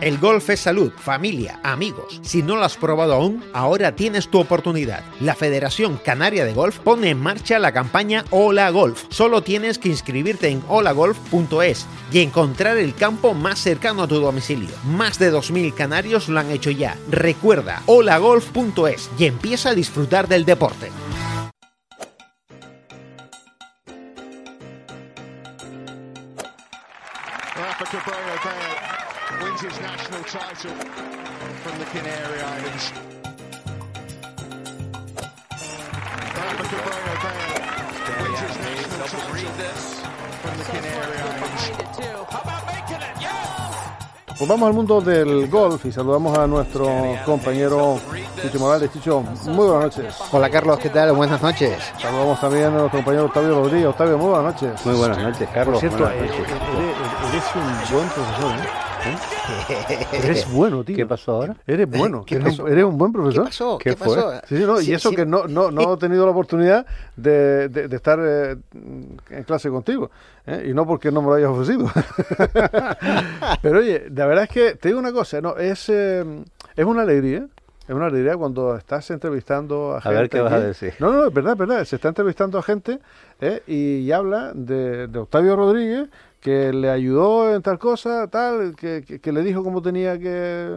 El golf es salud, familia, amigos. Si no lo has probado aún, ahora tienes tu oportunidad. La Federación Canaria de Golf pone en marcha la campaña Hola Golf. Solo tienes que inscribirte en holagolf.es y encontrar el campo más cercano a tu domicilio. Más de 2.000 canarios lo han hecho ya. Recuerda holagolf.es y empieza a disfrutar del deporte. Wins his national title from the Canary Islands. Rafa Cabrera Bale wins his national title from the Canary Islands. Pues vamos al mundo del golf y saludamos a nuestro compañero Chicho Morales. Chicho, muy buenas noches. Hola Carlos, ¿qué tal? Buenas noches. Saludamos también a nuestro compañero Octavio Rodríguez. Octavio, muy buenas noches. Muy buenas noches, Carlos. Por cierto, buenas eres, noches. eres un buen profesor, ¿eh? Eres bueno, tío. ¿Qué pasó ahora? Eres bueno. ¿Qué eres, pasó? eres un buen profesor. ¿Qué pasó? ¿Qué, ¿Qué fue? pasó? Sí, sí, no, Sí, y eso sí. que no, no, no he tenido la oportunidad de, de- de estar eh, en clase contigo. ¿eh? Y no porque no me lo hayas ofrecido. Pero oye, la verdad es que te digo una cosa, no, es, eh, es una alegría. Es una alegría cuando estás entrevistando a, A gente. ver qué vas a decir. No, no, es verdad, es verdad. Se está entrevistando a gente ¿eh? y, y habla de, de Octavio Rodríguez, que le ayudó en tal cosa, tal, que, que- que le dijo cómo tenía que,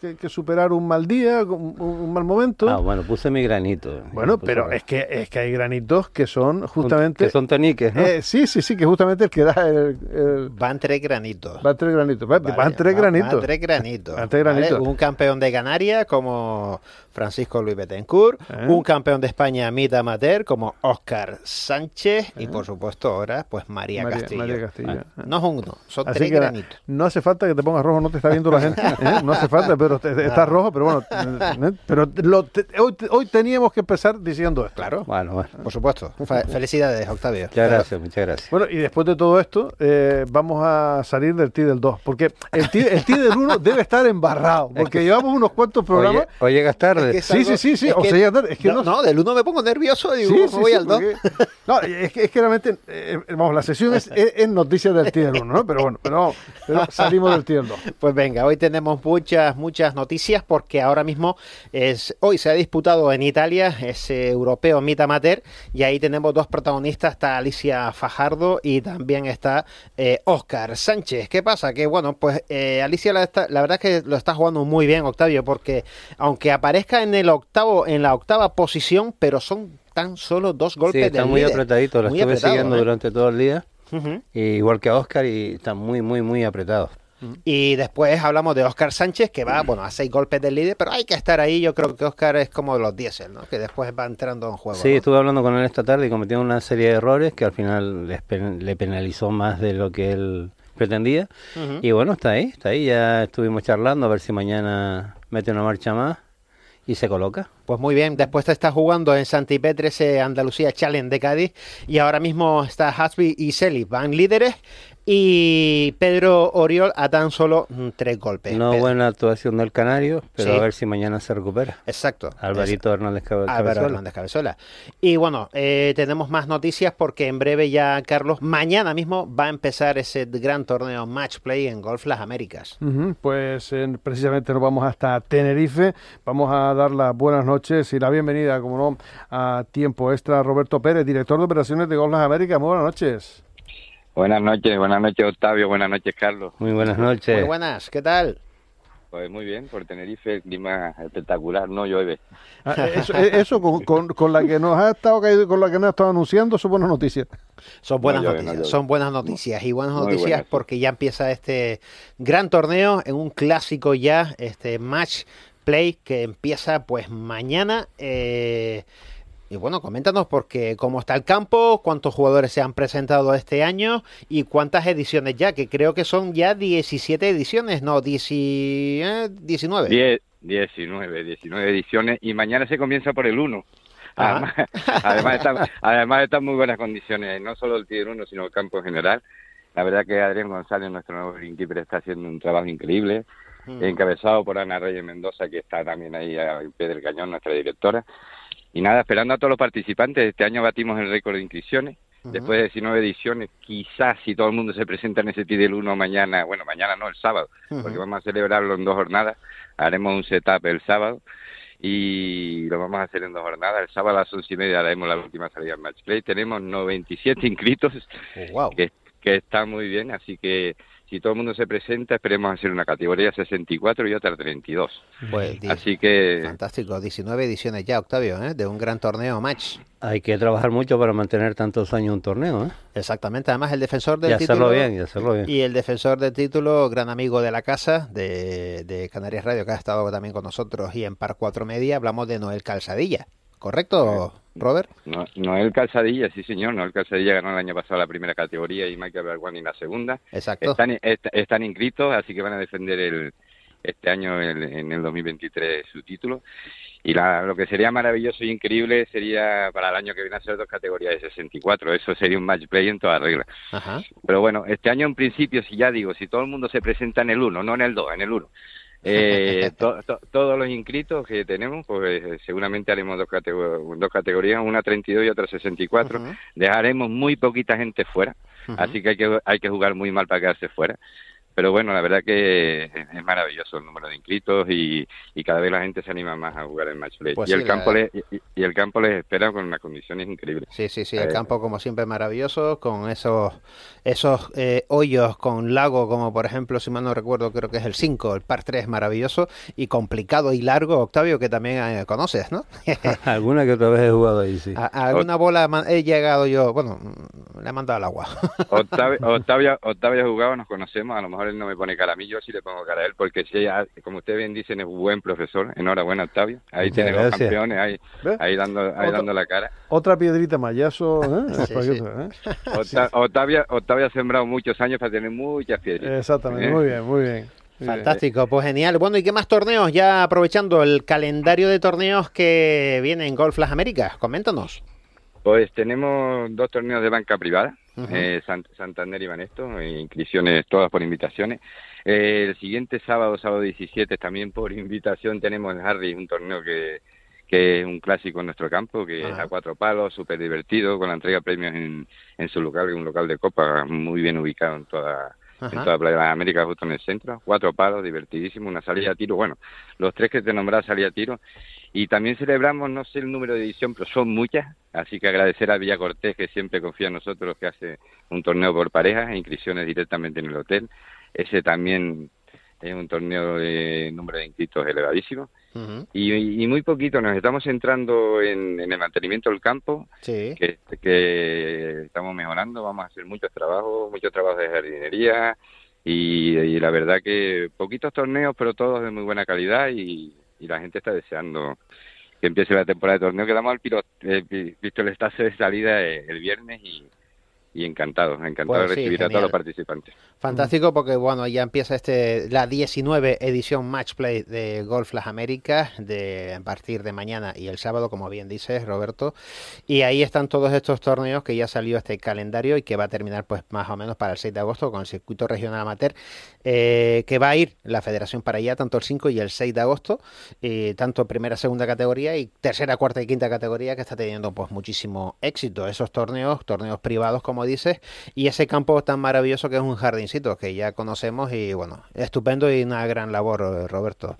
que- que superar un mal día, un, un mal momento. Ah, bueno, puse mi granito. bueno, pero mi- es que, es que hay granitos que son justamente... Que son toniques, ¿no? Eh, sí, sí, sí, que justamente el que da el... el- Van tres granitos. van tres granitos. Van, Vale, van tres granitos. van tres granitos. Van tres ¿vale? granitos. Un campeón de Canarias como Francisco Luis Betancourt, Eh. un campeón de España mitad amateur como Óscar Sánchez y por supuesto ahora pues María, Eh. María, Castillo. María Castillo. No es uno, son Así tres que granitos. no hace falta que te pongas rojo, no te está viendo la gente. ¿eh? No hace falta, pero te- está rojo, pero bueno. ¿eh? Pero lo- te- hoy, hoy teníamos que empezar diciendo esto. Claro, Bueno, bueno. por supuesto. Fe- Felicidades, Octavio. Muchas gracias, muchas gracias. Bueno, y después de todo esto, eh, vamos a salir del T del 2, porque el T, el del 1 debe estar embarrado, porque llevamos unos cuantos programas. Hoy llegas tarde. Es que es Sí, sí, sí, sí, o sea, tarde, es que no, no- no, del uno me pongo nervioso y digo, sí, voy al 2. porque- No, es que, es que realmente, vamos, la sesión es, es, es noticias del T del 1, ¿no? Pero bueno, pero, salimos del T del 2. Pues venga, hoy tenemos muchas, muchas noticias porque ahora mismo es, hoy se ha disputado en Italia ese europeo Mita Amateur y ahí tenemos dos protagonistas, está Alicia Fajardo y también está eh, Oscar Sánchez. ¿Qué pasa? Que bueno, pues eh, Alicia la, está- la verdad es que lo está jugando muy bien, Octavio, porque aunque aparezca en el octavo, en la octava posición, pero son tan solo dos golpes Sí, está del muy líder. apretadito. Lo Muy estuve apretado, siguiendo ¿eh? durante todo el día. Y igual que a Oscar y está muy, muy, muy apretado. Y después hablamos de Oscar Sánchez, que va, bueno, a seis golpes del líder, pero hay que estar ahí. Yo creo que Oscar es como los diésel, ¿no? Que después va entrando en juego. Sí, ¿no? estuve hablando con él esta tarde y cometió una serie de errores que al final les pen- le penalizó más de lo que él pretendía. Y bueno, está ahí, está ahí. Ya estuvimos charlando a ver si mañana mete una marcha más y se coloca. Pues muy bien, después te está jugando en Santipetre ese Andalucía Challenge de Cádiz y ahora mismo está Hasby y Selly, van líderes y Pedro Oriol a tan solo mm, tres golpes. No Pedro- buena actuación del Canario, pero Sí. a ver si mañana se recupera. Exacto. Alvarito Hernández Cabe- Álvaro Cabezuela. Hernández Cabezuela. Y bueno, eh, tenemos más noticias porque en breve ya, Carlos, mañana mismo va a empezar ese gran torneo Match Play en Golf Las Américas. Pues eh, precisamente nos vamos hasta Tenerife. Vamos a dar las buenas noches y la bienvenida, como no, a tiempo extra a Roberto Pérez, director de operaciones de Golf Las Américas. Muy buenas noches. Buenas noches, buenas noches Octavio, buenas noches Carlos. Muy buenas noches. Muy buenas, ¿qué tal? Pues muy bien, por Tenerife el clima espectacular, no llueve. Ah, eh, Eso, eh, eso con, con- con la que nos ha estado caído- con la que nos ha estado anunciando, son buenas noticias. Son buenas No llueve, no noticias, son buenas noticias y buenas noticias buenas, sí. porque ya empieza este gran torneo en un clásico ya, este Match Play que empieza pues mañana. eh, y bueno, coméntanos porque cómo está el campo, cuántos jugadores se han presentado este año y cuántas ediciones ya, que creo que son ya 17 ediciones, no, 10, eh, 19. 10, 19, 19 ediciones y mañana se comienza por el 1. Además, además, están, además están muy buenas condiciones, no solo el Tier 1, sino el campo en general. La verdad que Adrián González, nuestro nuevo greenkeeper, está haciendo un trabajo increíble, Mm. encabezado por Ana Reyes Mendoza, que está también ahí al pie del cañón, nuestra directora. Y nada, esperando a todos los participantes. Este año batimos el récord de inscripciones. Después de 19 ediciones, quizás si todo el mundo se presenta en ese del 1 mañana, bueno, mañana no, el sábado, porque vamos a celebrarlo en dos jornadas. Haremos un setup el sábado y lo vamos a hacer en dos jornadas. El sábado a las once y media haremos la última salida al match play. Tenemos 97 inscritos, Oh, wow. que, que está muy bien, así que si todo el mundo se presenta, esperemos hacer una categoría 64 y otra 32. Pues, Así que fantástico, 19 ediciones ya, Octavio, ¿eh? de un gran torneo match. Hay que trabajar mucho para mantener tantos años un torneo, ¿eh? Exactamente, además el defensor del Y hacerlo título bien, y hacerlo bien. y el defensor del título, gran amigo de la casa de, de Canarias Radio, que ha estado también con nosotros y en Par 4 Media, hablamos de Noel Calzadilla. ¿Correcto, Robert? No- Noel Calzadilla, sí señor, Noel Calzadilla ganó el año pasado la primera categoría y Michael Berguani la segunda. Exacto. Están, est- están inscritos, así que van a defender el, este año el- en el 2023 su título. Y la- lo que sería maravilloso y increíble sería para el año que viene hacer dos categorías de 64. Eso sería un match play en toda regla. Ajá. Pero bueno, este año en principio, si ya digo, si todo el mundo se presenta en el 1, no en el 2, en el 1. Eh, to- to- todos los inscritos que tenemos, pues eh, seguramente haremos dos, dos categorías, una 32 y otra 64. Ujú. Dejaremos muy poquita gente fuera, así que hay, que hay que jugar muy mal para quedarse fuera. Pero bueno, la verdad que es es maravilloso el número de inscritos y, y cada vez la gente se anima más a jugar en match play. Pues y, sí, el campo la- les, y, y el campo les espera con unas condiciones increíbles. Sí, sí, sí, el Eh, campo como siempre maravilloso, con esos esos eh, hoyos con lago, como por ejemplo, si mal no recuerdo, creo que es el 5, el par 3 maravilloso y complicado y largo, Octavio, que también eh, conoces, ¿no? Alguna que otra vez he jugado ahí, sí. A, a alguna bola he llegado yo, bueno, le he mandado al agua. Octavio, Octavio, Octavio ha jugado, nos conocemos, a lo mejor él no me pone cara a mí, yo sí le pongo cara a él, porque sí, ah, como ustedes bien dicen, es un buen profesor. Enhorabuena, Octavio. Ahí tiene los campeones, ahí, ¿Ves? ahí, dando, ahí Otro- dando la cara. Otra piedrita. ¿eh? Sí, sí. ¿eh? Octa- Octavio, Octavio ha sembrado muchos años para tener muchas piedritas. Exactamente, ¿Eh? muy bien, muy bien. Muy bien. Fantástico, pues genial. Bueno, ¿y qué más torneos? Ya aprovechando el calendario de torneos que viene en Golf Las Américas, coméntanos. Pues tenemos dos torneos de banca privada, eh, Sant- Santander y Banesto, inscripciones todas por invitaciones. Eh, el siguiente sábado, sábado 17, también por invitación tenemos el Harry, un torneo que, que es un clásico en nuestro campo, que es Ajá. a cuatro palos, súper divertido, con la entrega de premios en, en su local, que es un local de copa muy bien ubicado en toda, en Ajá. toda Playa de las Américas, justo en el centro. Cuatro palos, divertidísimo, una salida a tiro. Bueno, los tres que te nombrás salida a tiro. Y también celebramos, no sé el número de edición, pero son muchas. Así que agradecer a Villa Cortés, que siempre confía en nosotros, que hace un torneo por parejas e inscripciones directamente en el hotel. Ese también es un torneo de número de inscritos elevadísimo. Y, y muy poquito, nos estamos centrando en, en el mantenimiento del campo, Sí. que, que estamos mejorando, vamos a hacer muchos trabajos, muchos trabajos de jardinería y, y la verdad que poquitos torneos, pero todos de muy buena calidad y, y la gente está deseando que empiece la temporada de torneo. Quedamos al piro, eh, pi- pistoletazo de salida eh, el viernes y, y encantado, encantado Pues de sí, recibir a todos los participantes. Fantástico porque bueno, ya empieza este la 19 edición Match Play de Golf Las Américas de a partir de mañana y el sábado, como bien dices, Roberto. Y ahí están todos estos torneos que ya salió este calendario y que va a terminar pues más o menos para el 6 de agosto con el circuito regional amateur eh, que va a ir la federación para allá tanto el 5 y el 6 de agosto, eh, tanto primera, segunda categoría y tercera, cuarta y quinta categoría que está teniendo pues muchísimo éxito esos torneos, torneos privados como dices, y ese campo tan maravilloso que es un jardincito que ya conocemos y bueno, estupendo y una gran labor, eh, Roberto.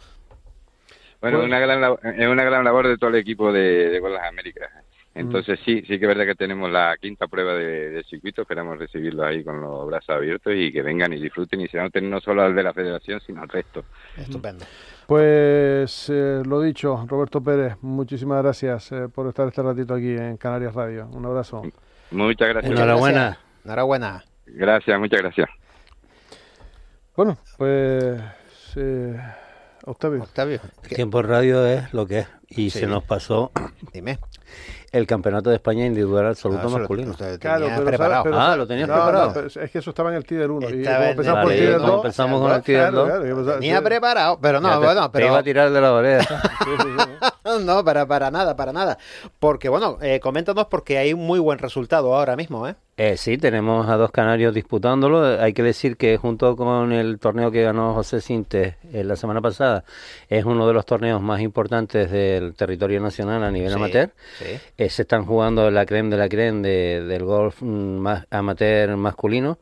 Bueno, Bueno. una gran labo- es una gran labor de todo el equipo de, de Las Américas. Entonces sí, sí que es verdad que tenemos la quinta prueba de, del circuito, esperamos recibirlos ahí con los brazos abiertos y que vengan y disfruten y se noten no solo al de la federación, sino al resto. Estupendo. Pues eh, lo dicho, Roberto Pérez, muchísimas gracias eh, por estar este ratito aquí en Canarias Radio. Un abrazo. Muchas gracias. Enhorabuena. gracias. Enhorabuena. Gracias, muchas gracias. Bueno, pues eh, Octavio. Octavio, El tiempo radio es lo que es. Y Sí. se nos pasó dime. el campeonato de España individual absoluto lo- masculino. lo tenía Claro, pero, preparado. ¿sabes? Pero, Ah, lo tenías No, preparado. no, es que eso estaba en el Tider 1. Y como empezamos el por el Vale, Tider como 2. empezamos con el Tider claro, 2. claro, empezaba- Tenía preparado, pero no, Ya te- bueno, te pero iba a tirar de la oreja. Sí, sí, sí. no, para, para nada, para nada. Porque bueno, eh, coméntanos porque hay un muy buen resultado ahora mismo, ¿eh? Eh, sí, tenemos a dos canarios disputándolo. Hay que decir que junto con el torneo que ganó José Sintes eh, la semana pasada, es uno de los torneos más importantes del territorio nacional a nivel Sí, amateur. sí. Eh, se están jugando la creme de la creme de- del golf mm, más amateur masculino.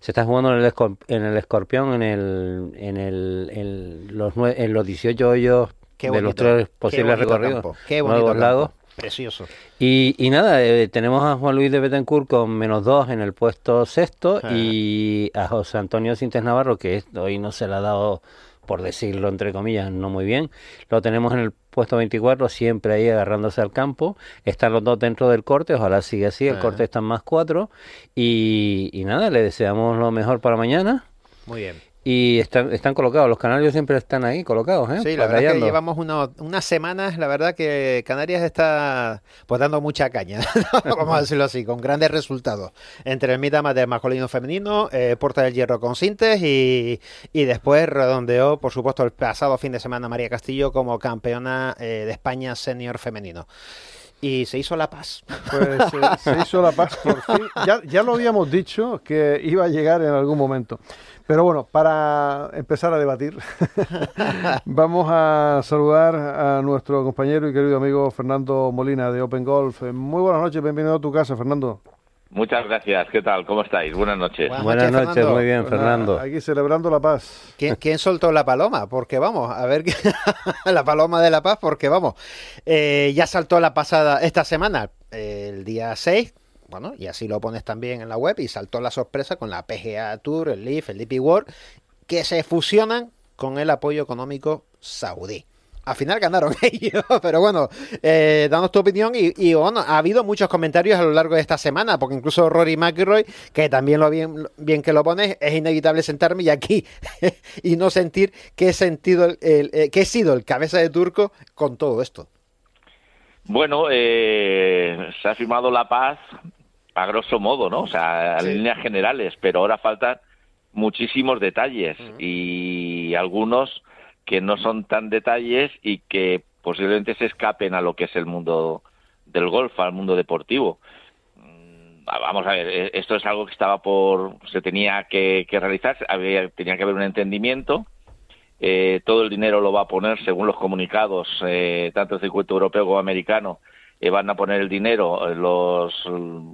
Se está jugando en el, escor- en el escorpión, en, el, en, el, en, los, en los 18 hoyos Qué de los tres posibles recorridos. qué bonito Nuevos lagos. Precioso. Y, y nada, eh, tenemos a Juan Luis de Betancourt con menos dos en el puesto sexto Ah. y a José Antonio Sintes Navarro, que hoy no se le ha dado, por decirlo entre comillas, no muy bien. Lo tenemos en el puesto 24, siempre ahí agarrándose al campo. Están los dos dentro del corte, ojalá siga así, el Ah. corte está en más cuatro. Y, y nada, le deseamos lo mejor para mañana. Muy bien. Y están, están colocados, los canarios siempre están ahí colocados, ¿eh? Sí, la verdad es que llevamos uno- unas semanas, la verdad que Canarias está pues dando mucha caña, vamos a decirlo así, con grandes resultados. Entre el mitad amateur masculino femenino, eh, Puerta del Hierro con Sintes y, y después redondeó, por supuesto, el pasado fin de semana María Castillo como campeona eh, de España senior femenino. Y se hizo la paz. Pues eh, se hizo la paz por fin. Ya, ya lo habíamos dicho que iba a llegar en algún momento. Pero bueno, para empezar a debatir, vamos a saludar a nuestro compañero y querido amigo Fernando Molina de Open Golf. Eh, Muy buenas noches, bienvenido a tu casa, Fernando. Muchas gracias. ¿Qué tal? ¿Cómo estáis? Buenas noches. Buenas Buenas noches, Fernando. muy bien, nada, Fernando. Aquí celebrando la paz. ¿Quién, quién soltó la paloma? Porque vamos, a ver, la paloma de la paz, porque vamos, eh, ya saltó la pasada, esta semana, eh, el día 6, bueno, y así lo pones también en la web, y saltó la sorpresa con la PGA Tour, el Leaf, el DP World, que se fusionan con el apoyo económico saudí. Al final ganaron ellos, pero bueno, eh, danos tu opinión y, bueno, ha habido muchos comentarios a lo largo de esta semana, porque incluso Rory McIlroy, que también lo bien, bien que lo pones, es inevitable sentarme y aquí y no sentir que he sentido el, el- eh, que he sido el cabeza de turco con todo esto. Bueno, eh, se ha firmado la paz a grosso modo, ¿no? O sea, Sí. líneas generales, pero ahora faltan muchísimos detalles y algunos que no son tan detalles y que posiblemente se escapen a lo que es el mundo del golf, al mundo deportivo. Mm, Vamos a ver, eh, esto es algo que estaba por, se tenía que, que realizar, había, tenía que haber un entendimiento. Eh, todo el dinero lo va a poner, según los comunicados, eh, tanto el circuito europeo como americano, eh, van a poner el dinero eh, los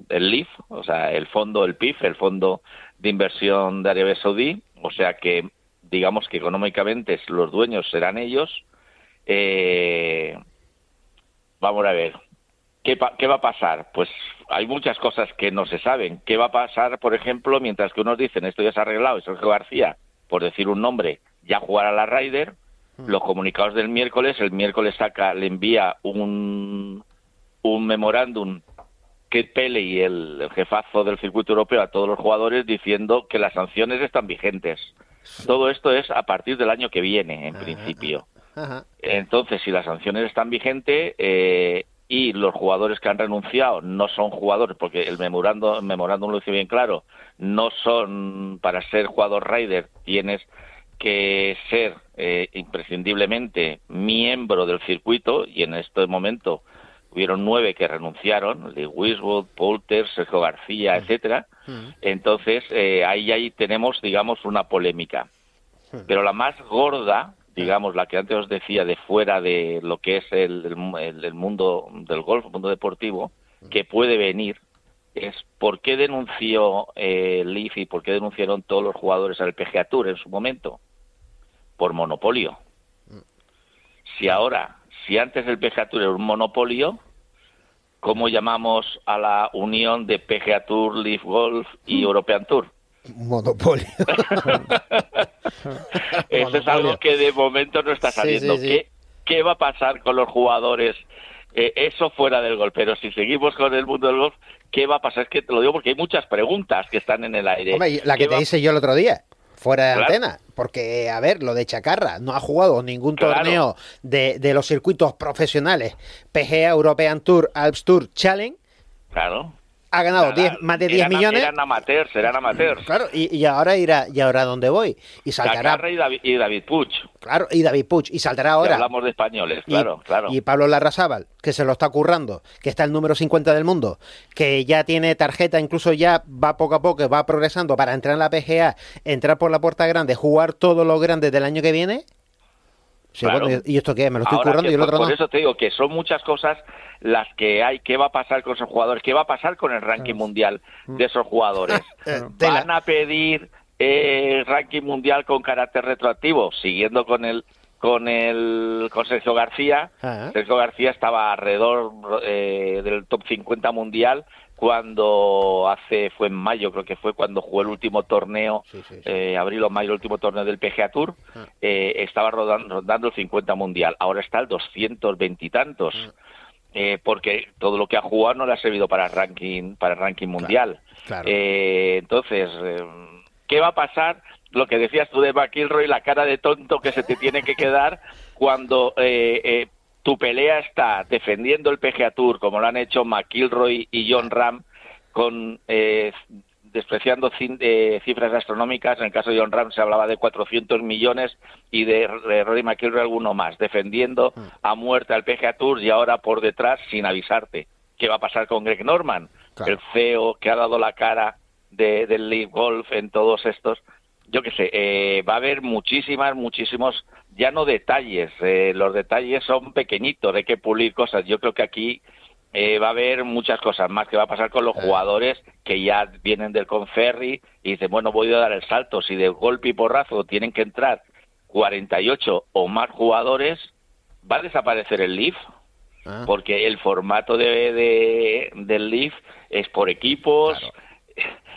el LIF, o sea, el fondo, el PIF, el fondo de inversión de Arabia Saudí, o sea que digamos que económicamente los dueños serán ellos. Eh, vamos a ver, ¿Qué, pa- ¿qué va a pasar? Pues hay muchas cosas que no se saben. ¿Qué va a pasar, por ejemplo, mientras que unos dicen esto ya se ha arreglado y Sergio García, por decir un nombre, ya jugará la Ryder? Los comunicados del miércoles, el miércoles saca, le envía un, un memorándum que Pele y el, jefazo del circuito europeo a todos los jugadores diciendo que las sanciones están vigentes. Todo esto es a partir del año que viene, en principio. Ajá. Entonces, si las sanciones están vigentes eh, y los jugadores que han renunciado no son jugadores, porque el memorándum, el memorándum lo dice bien claro, no son para ser jugador Ryder tienes que ser eh, imprescindiblemente miembro del circuito y en este momento hubieron nueve que renunciaron, Lee Wiswood, Poulter, Sergio García, etcétera. Entonces eh, ahí ahí tenemos digamos una polémica. Pero la más gorda, digamos, la que antes os decía de fuera de lo que es el, el- el- el mundo del golf, el mundo deportivo, que puede venir, es por qué denunció eh, Leaf y por qué denunciaron todos los jugadores al PGA Tour en su momento. Por monopolio. Si ahora, si antes el PGA Tour era un monopolio, ¿cómo llamamos a la unión de PGA Tour, Leaf Golf y European Tour? Monopolio. Eso es algo que de momento no está saliendo. sí, sí. ¿Qué, qué va a pasar con los jugadores? Eh, eso fuera del golf, pero si seguimos con el mundo del golf, ¿qué va a pasar? Es que te lo digo porque hay muchas preguntas que están en el aire. Hombre, la que ¿Qué te va- hice yo el otro día. Fuera de Claro. antena. Porque, a ver, lo de Chacarra no ha jugado ningún Claro. torneo de, de los circuitos profesionales PGA European Tour, Alps Tour, Challenge. Claro. Ha ganado 10 más de 10 eran- millones. Eran amateurs, eran amateurs. Claro, y, y ahora irá, y ahora dónde voy. Y saltará, y David, y David Puig. claro, y David Puig, y saltará Si ahora. hablamos de españoles, Y- claro, claro. Y Pablo Larrazábal, que se lo está currando, que está el número 50 del mundo, que ya tiene tarjeta, incluso ya va poco a poco, va progresando para entrar en la PGA, entrar por la puerta grande, jugar todo lo grande del año que viene. Sí, Claro. bueno, ¿y esto qué? Me lo estoy Ahora currando que y el por, otro por no. eso te digo que son muchas cosas las que hay. ¿Qué va a pasar con esos jugadores? ¿Qué va a pasar con el ranking mundial de esos jugadores? Eh. ¿Van a pedir eh, ranking mundial con carácter retroactivo? Siguiendo con el con el con Sergio García. Ah. Sergio García estaba alrededor eh, del top 50 mundial cuando hace fue en mayo creo que fue cuando jugó el último torneo Sí, sí, sí. eh, abril o mayo el último torneo del PGA Tour Ah. eh, estaba rodan- rondando el 50 mundial ahora está el 220 y tantos Ah. eh, porque todo lo que ha jugado no le ha servido para el ranking para el ranking mundial claro. Eh, entonces eh, qué va a pasar lo que decías tú de McIlroy la cara de tonto que se te tiene que quedar cuando eh, eh, tu pelea está defendiendo el PGA Tour como lo han hecho McIlroy y John Ram con eh, despreciando eh, cifras astronómicas. En el caso de John Ram se hablaba de 400 millones y de, de Rory McIlroy alguno más, defendiendo a muerte al PGA Tour y ahora por detrás sin avisarte. ¿Qué va a pasar con Greg Norman, Claro. el CEO que ha dado la cara de, del League Golf en todos estos? Yo qué sé, eh, va a haber muchísimas, muchísimos, ya no detalles, eh, los detalles son pequeñitos, hay que pulir cosas. Yo creo que aquí eh, va a haber muchas cosas más que va a pasar con los jugadores que ya vienen del Conferri y dicen, bueno, voy a dar el salto. Si de golpe y porrazo tienen que entrar 48 o más jugadores, va a desaparecer el Leaf, Ah, porque el formato de, de- del Leaf es por equipos,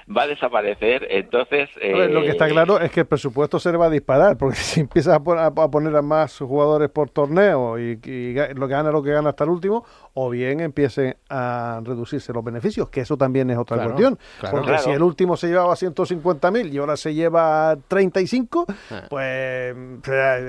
va a desaparecer. Entonces, ver, lo que está eh, claro es que el presupuesto se le va a disparar, porque si empiezas a, pon- a- a poner a más jugadores por torneo y, lo que gana lo que gana hasta el último, o bien empiecen a reducirse los beneficios, que eso también es otra Claro, cuestión. claro. porque Claro. si el último se llevaba 150.000 y ahora se lleva 35, Ah. pues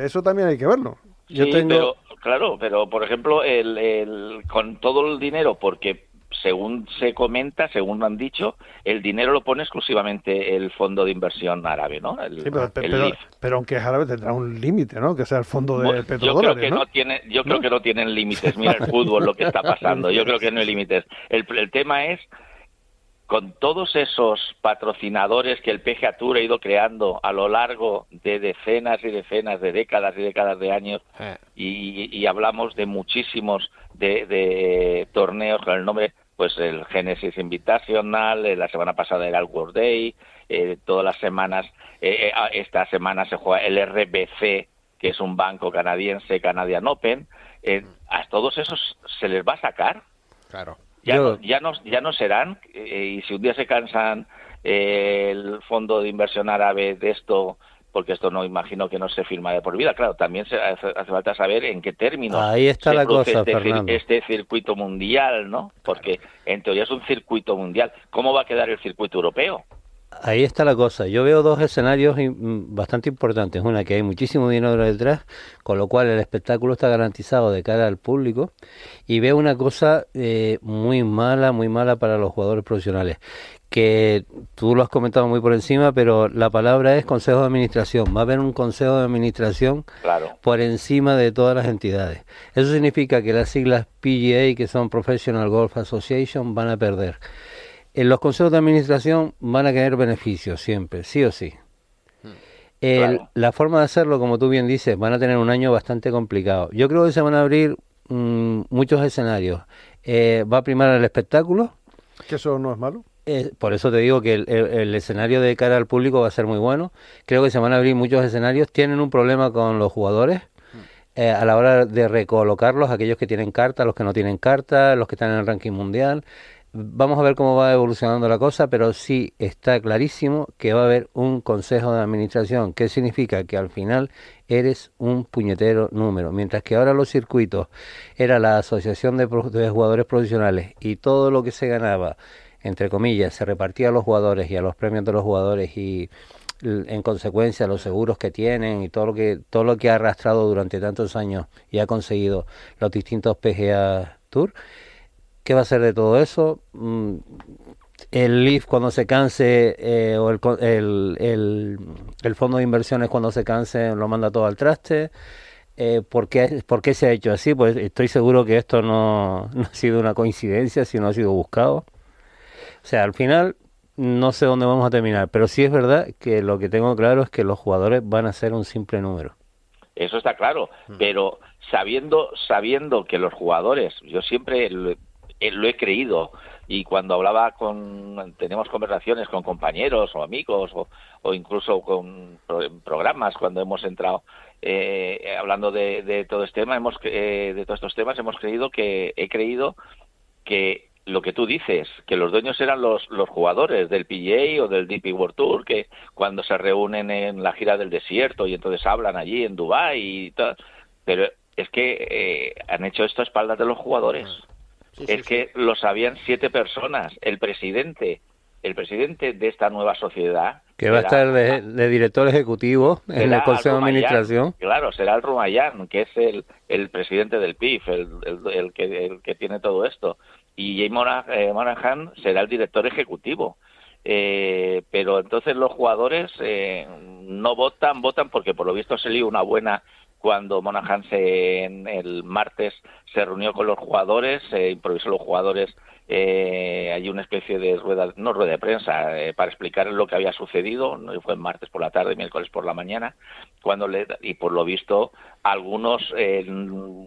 eso también hay que verlo. Yo sí, tengo- pero claro, pero por ejemplo, el, el- con todo el dinero, porque según se comenta, según han dicho, el dinero lo pone exclusivamente el fondo de inversión árabe, ¿no? El, Sí, pero, el pero, LIF. pero aunque es árabe tendrá un límite, ¿no? Que sea el fondo de Bueno, yo creo que ¿no? ¿no? tiene, yo creo que no tienen límites. Mira el fútbol lo que está pasando. Yo creo que no hay límites. El, el tema es con todos esos patrocinadores que el PGA Tour ha ido creando a lo largo de decenas y decenas de décadas y décadas de años eh, y, y hablamos de muchísimos de, de torneos con el nombre pues el Genesis Invitational, eh, la semana pasada era el World Day, eh, todas las semanas, eh, eh, ah, esta semana se juega el RBC, que es un banco canadiense, Canadian Open, eh, a todos esos se les va a sacar, claro. ya, Yo- ya, no, ya no serán, eh, y si un día se cansan eh, el fondo de inversión árabe de esto, porque esto no imagino que no se firma de por vida, claro, también se hace, hace falta saber en qué términos Ahí está se la produce cosa, este, Fernando. este circuito mundial, ¿no? Porque en teoría es un circuito mundial. ¿Cómo va a quedar el circuito europeo? Ahí está la cosa. Yo veo dos escenarios bastante importantes. Una, que hay muchísimo dinero detrás, con lo cual el espectáculo está garantizado de cara al público. Y veo una cosa eh, muy mala, muy mala para los jugadores profesionales. Que tú lo has comentado muy por encima, pero la palabra es consejo de administración. Va a haber un consejo de administración Claro. por encima de todas las entidades. Eso significa que las siglas PGA, que son Professional Golf Association, van a perder. En los consejos de administración van a tener beneficios siempre, sí o sí. El- Claro. La forma de hacerlo, como tú bien dices, van a tener un año bastante complicado. Yo creo que se van a abrir mm, muchos escenarios. Eh, va a primar el espectáculo, Que eso no es malo. Eh, por eso te digo que el, el- el escenario de cara al público va a ser muy bueno. Creo que se van a abrir muchos escenarios. Tienen un problema con los jugadores eh, a la hora de recolocarlos, aquellos que tienen carta, los que no tienen carta, los que están en el ranking mundial. Vamos a ver cómo va evolucionando la cosa, pero sí está clarísimo que va a haber un consejo de administración, que significa que al final eres un puñetero número, mientras que ahora los circuitos era la asociación de, de jugadores profesionales y todo lo que se ganaba, entre comillas, se repartía a los jugadores y a los premios de los jugadores y en consecuencia los seguros que tienen y todo lo que todo lo que ha arrastrado durante tantos años y ha conseguido los distintos PGA Tour. ¿Qué va a ser de todo eso? Mm, el LIF cuando se canse eh, o el, el, el, fondo de inversiones cuando se canse lo manda todo al traste. Eh, ¿por, qué, ¿Por qué se ha hecho así? Pues estoy seguro que esto no, no ha sido una coincidencia, sino ha sido buscado. O sea, al final no sé dónde vamos a terminar, pero sí es verdad que lo que tengo claro es que los jugadores van a ser un simple número. Eso está claro, mm. pero sabiendo sabiendo que los jugadores, yo siempre lo, he creído y cuando hablaba con tenemos conversaciones con compañeros o amigos o, incluso con programas cuando hemos entrado eh, hablando de, todo este tema hemos eh, de todos estos temas hemos creído que he creído que lo que tú dices, que los dueños eran los, los jugadores del PGA o del DP World Tour, que cuando se reúnen en la gira del desierto y entonces hablan allí en Dubái y tal. Pero es que eh, han hecho esto a espaldas de los jugadores. es que lo sabían siete personas. El presidente, el presidente de esta nueva sociedad. Que va a estar de, director ejecutivo en el Consejo de Administración. Claro, será el Rumayán, que es el, el presidente del PIF, el, el, que, el que tiene todo esto y Jay eh, Monahan será el director ejecutivo. Eh, pero entonces los jugadores eh, no votan, votan porque por lo visto se dio una buena cuando Monahan se, en el martes se reunió con los jugadores, se improvisó los jugadores, eh, hay una especie de rueda, no rueda de prensa, para explicar lo que había sucedido, fue el martes por la tarde, miércoles por la mañana, cuando le, y por lo visto algunos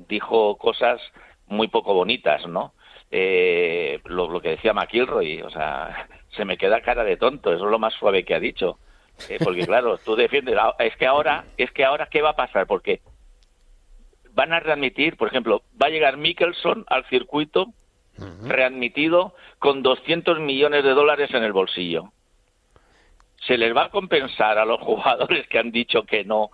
dijo cosas muy poco bonitas, ¿no? Eh, lo, que decía McIlroy, o sea, se me queda cara de tonto, eso es lo más suave que ha dicho. Eh, porque claro, tú defiendes, ah, es que ahora, es que ahora, ¿qué va a pasar? Porque van a readmitir, por ejemplo, va a llegar Mickelson al circuito readmitido con 200 millones de dólares en el bolsillo. ¿Se les va a compensar a los jugadores que han dicho que no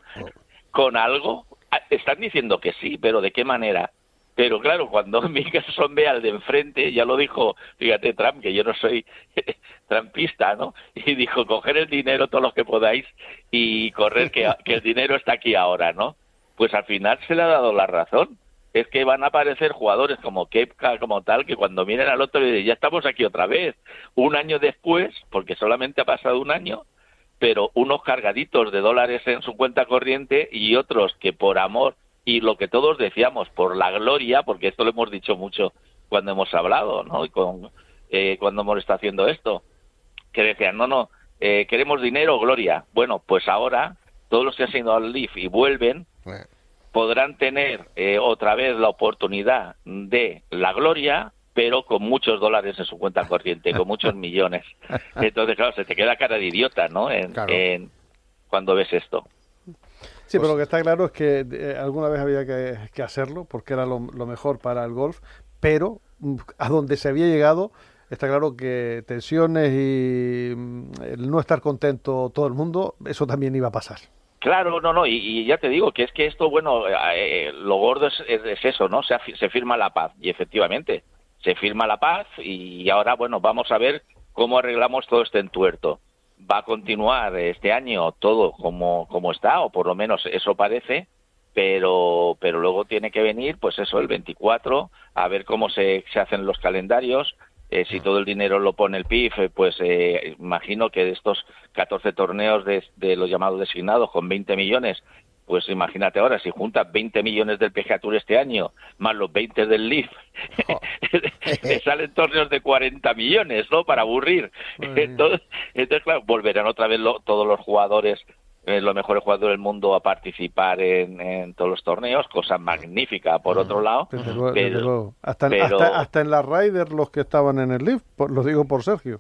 con algo? Ah, están diciendo que sí, pero ¿de qué manera? Pero claro, cuando Mickelson ve al de enfrente, ya lo dijo, fíjate Trump, que yo no soy trampista, ¿no? Y dijo, coger el dinero todos los que podáis y correr, que, el dinero está aquí ahora, ¿no? Pues al final se le ha dado la razón. Es que van a aparecer jugadores como Kepka, como tal, que cuando miren al otro dicen, ya estamos aquí otra vez. Un año después, porque solamente ha pasado un año, pero unos cargaditos de dólares en su cuenta corriente y otros que por amor y lo que todos decíamos, por la gloria, porque esto lo hemos dicho mucho cuando hemos hablado, ¿no? Y con, eh, cuando hemos estado haciendo esto, que decían, no, no, eh, queremos dinero gloria. Bueno, pues ahora todos los que han ido al LIF y vuelven podrán tener eh, otra vez la oportunidad de la gloria, pero con muchos dólares en su cuenta corriente, con muchos millones. Entonces, claro, se te queda cara de idiota, ¿no? en, cuando ves esto. Sí, pero lo que está claro es que eh, alguna vez había que, hacerlo porque era lo, mejor para el golf, pero mm, a donde se había llegado está claro que tensiones y mm, el no estar contento todo el mundo, eso también iba a pasar. Claro, no, no, y, ya te digo que es que esto, bueno, eh, eh, lo gordo es, eso, ¿no? Se, se firma la paz, y efectivamente, se firma la paz y ahora, bueno, vamos a ver cómo arreglamos todo este entuerto va a continuar este año todo como, como está, o por lo menos eso parece, pero, pero luego tiene que venir, pues eso, el 24, a ver cómo se, se hacen los calendarios. Eh, si todo el dinero lo pone el PIF, eh, pues eh, imagino que de estos 14 torneos de, de los llamados designados con 20 millones, pues imagínate ahora, si juntas 20 millones del PGA Tour este año, más los 20 del Leaf, salen torneos de 40 millones, ¿no? Para aburrir. Entonces, entonces, claro, volverán otra vez todos los jugadores, eh, los mejores jugadores del mundo a participar en, todos los torneos, cosa magnífica por otro lado. pero, Hasta, hasta, hasta, en la Ryder los que estaban en el Leaf, lo digo por Sergio.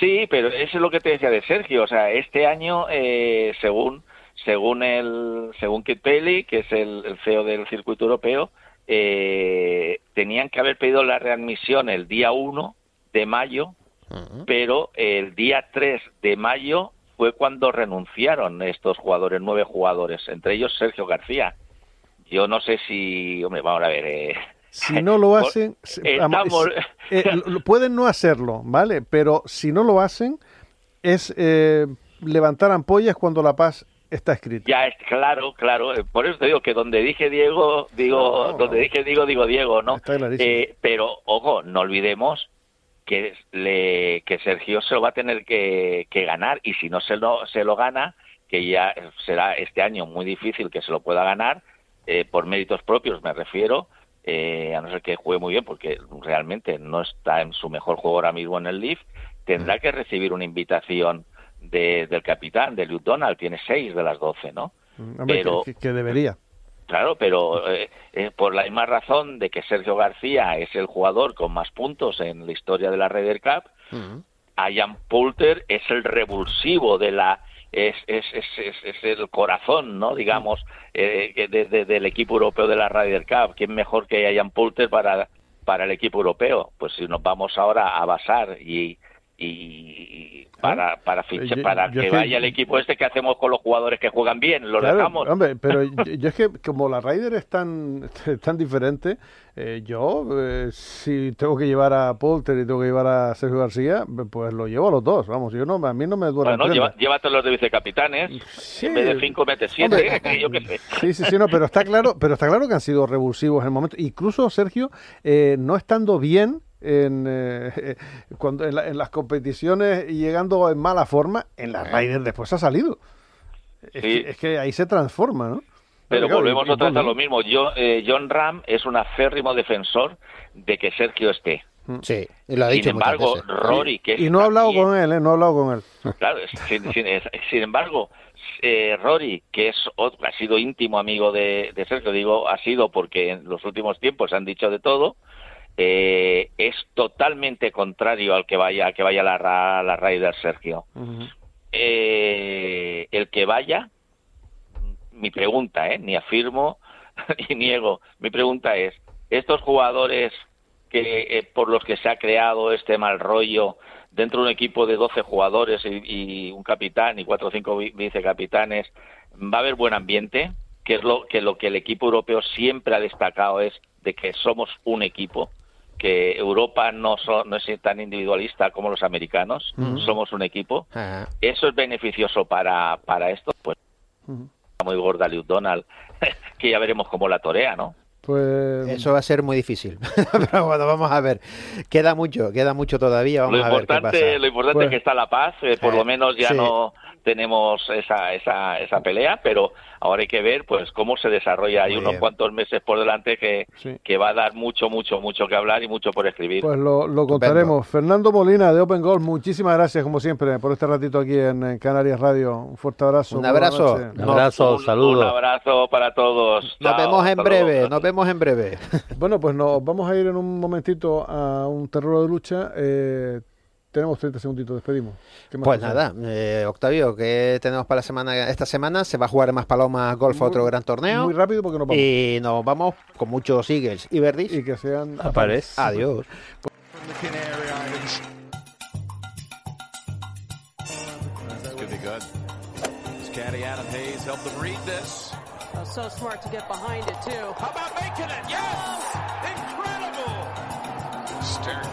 Sí, pero eso es lo que te decía de Sergio. O sea, este año, eh, según según el según Kit Pelly, que es el, CEO del circuito europeo, eh, tenían que haber pedido la readmisión el día 1 de mayo, pero el día 3 de mayo fue cuando renunciaron estos jugadores, nueve jugadores, entre ellos Sergio García. Yo no sé si, hombre, vamos a ver. Eh, si no lo hacen, eh, pueden no hacerlo, ¿vale? Pero si no lo hacen, es levantar ampollas cuando la paz está escrita. Ya es claro, claro. eh, Por eso te digo que donde dije Diego, digo, No, no, donde no. dije Diego, digo Diego, ¿no? Está clarísimo. Eh, pero, ojo, no olvidemos que, le, que Sergio se lo va a tener que, que ganar y si no se lo, se lo gana, que ya será este año muy difícil que se lo pueda ganar, eh, por méritos propios me refiero, eh, a no ser que juegue muy bien, porque realmente no está en su mejor juego ahora mismo en el Leaf, tendrá que recibir una invitación de- del capitán, de Luke Donald, tiene seis de las doce, ¿no? Mm, Hombre, pero- que, que debería. Claro, pero eh, eh, por la misma razón de que Sergio García es el jugador con más puntos en la historia de la Ryder Cup, Ian Poulter es el revulsivo de la es, es, es, es, es el corazón, ¿no? Digamos, eh, de- de- del equipo europeo de la Ryder Cup. ¿Quién mejor que Ian Poulter para, para el equipo europeo? Pues si nos vamos ahora a basar y, y para, para, ficha- Yo- para yo que que- vaya el equipo este, ¿qué hacemos con los jugadores que juegan bien? ¿Los Claro, dejamos? hombre, pero yo, yo es que como la Ryder es tan, tan diferente, eh, yo eh, si tengo que llevar a Polter y tengo que llevar a Sergio García, pues lo llevo a los dos. Vamos, yo no, a mí no me duele. Bueno, lleva, llévate los de vicecapitanes. En vez de cinco, mete siete. Hombre, yo qué sé. Sí, sí, sí, no, pero está claro, pero está claro que han sido revulsivos en el momento. Incluso Sergio, eh, no estando bien en, eh, cuando en, la- en las competiciones y llegando en mala forma, en la Ryder después ha salido. Es, Sí. que, es que ahí se transforma, ¿no? Pero Claro, volvemos y- otra vez a lo mismo. Yo, eh, John Ram es un aférrimo defensor de que Sergio esté. Sí, y lo ha Sin dicho embargo, veces. Rory, que es Y no he hablado también- con él, ¿eh? No he hablado con él. Claro, sin, sin- sin embargo, eh, Rory, que es otro- ha sido íntimo amigo de, de Sergio, digo ha sido porque en los últimos tiempos han dicho de todo, eh, es totalmente contrario al que vaya, a que vaya la, ra- la Ryder Sergio. Eh, el que vaya, mi pregunta, ¿eh? ni afirmo ni niego, mi pregunta es, estos jugadores que eh, por los que se ha creado este mal rollo dentro de un equipo de 12 jugadores y, y un capitán y cuatro o cinco vi- vicecapitanes, ¿va a haber buen ambiente? Que es lo que, lo que el equipo europeo siempre ha destacado es de que somos un equipo, que Europa no, so- no es tan individualista como los americanos, somos un equipo. ¿Eso es beneficioso para, para esto? Pues muy gorda Luke Donald, que ya veremos cómo la torea, ¿no? Pues Eso va a ser muy difícil. Pero bueno, vamos a ver. Queda mucho, queda mucho todavía. Vamos Lo a ver qué pasa. importante, lo importante Pues- es que está la paz, eh, por Eh, lo menos ya sí. no tenemos esa, esa, esa pelea, pero ahora hay que ver pues cómo se desarrolla. Hay Muy unos bien. cuantos meses por delante que, Sí. que va a dar mucho, mucho, mucho que hablar y mucho por escribir. Pues lo, lo contaremos. Fernando Molina de Open Goal, muchísimas gracias como siempre por este ratito aquí en, Canarias Radio. Un fuerte abrazo. Un abrazo. Un abrazo, un, saludos. un abrazo para todos. Nos Chao, vemos en breve, luego. nos vemos en breve. Bueno, pues nos vamos a ir en un momentito a un terreno de lucha. Eh, tenemos 30 segunditos, despedimos. ¿Qué más Pues nada, eh, Octavio, ¿qué tenemos para la semana esta semana? Se va a jugar Más Palomas Golf, Muy- otro gran torneo. Muy rápido porque nos vamos. Y nos vamos con muchos Eagles y Verdis. Y que sean... Aparece. Adiós. from the Canary Islands. This could be good. His caddy Adam Hayes helped them read this. Oh, so smart to get behind it, too. How about making it? Yes! Incredible! Stern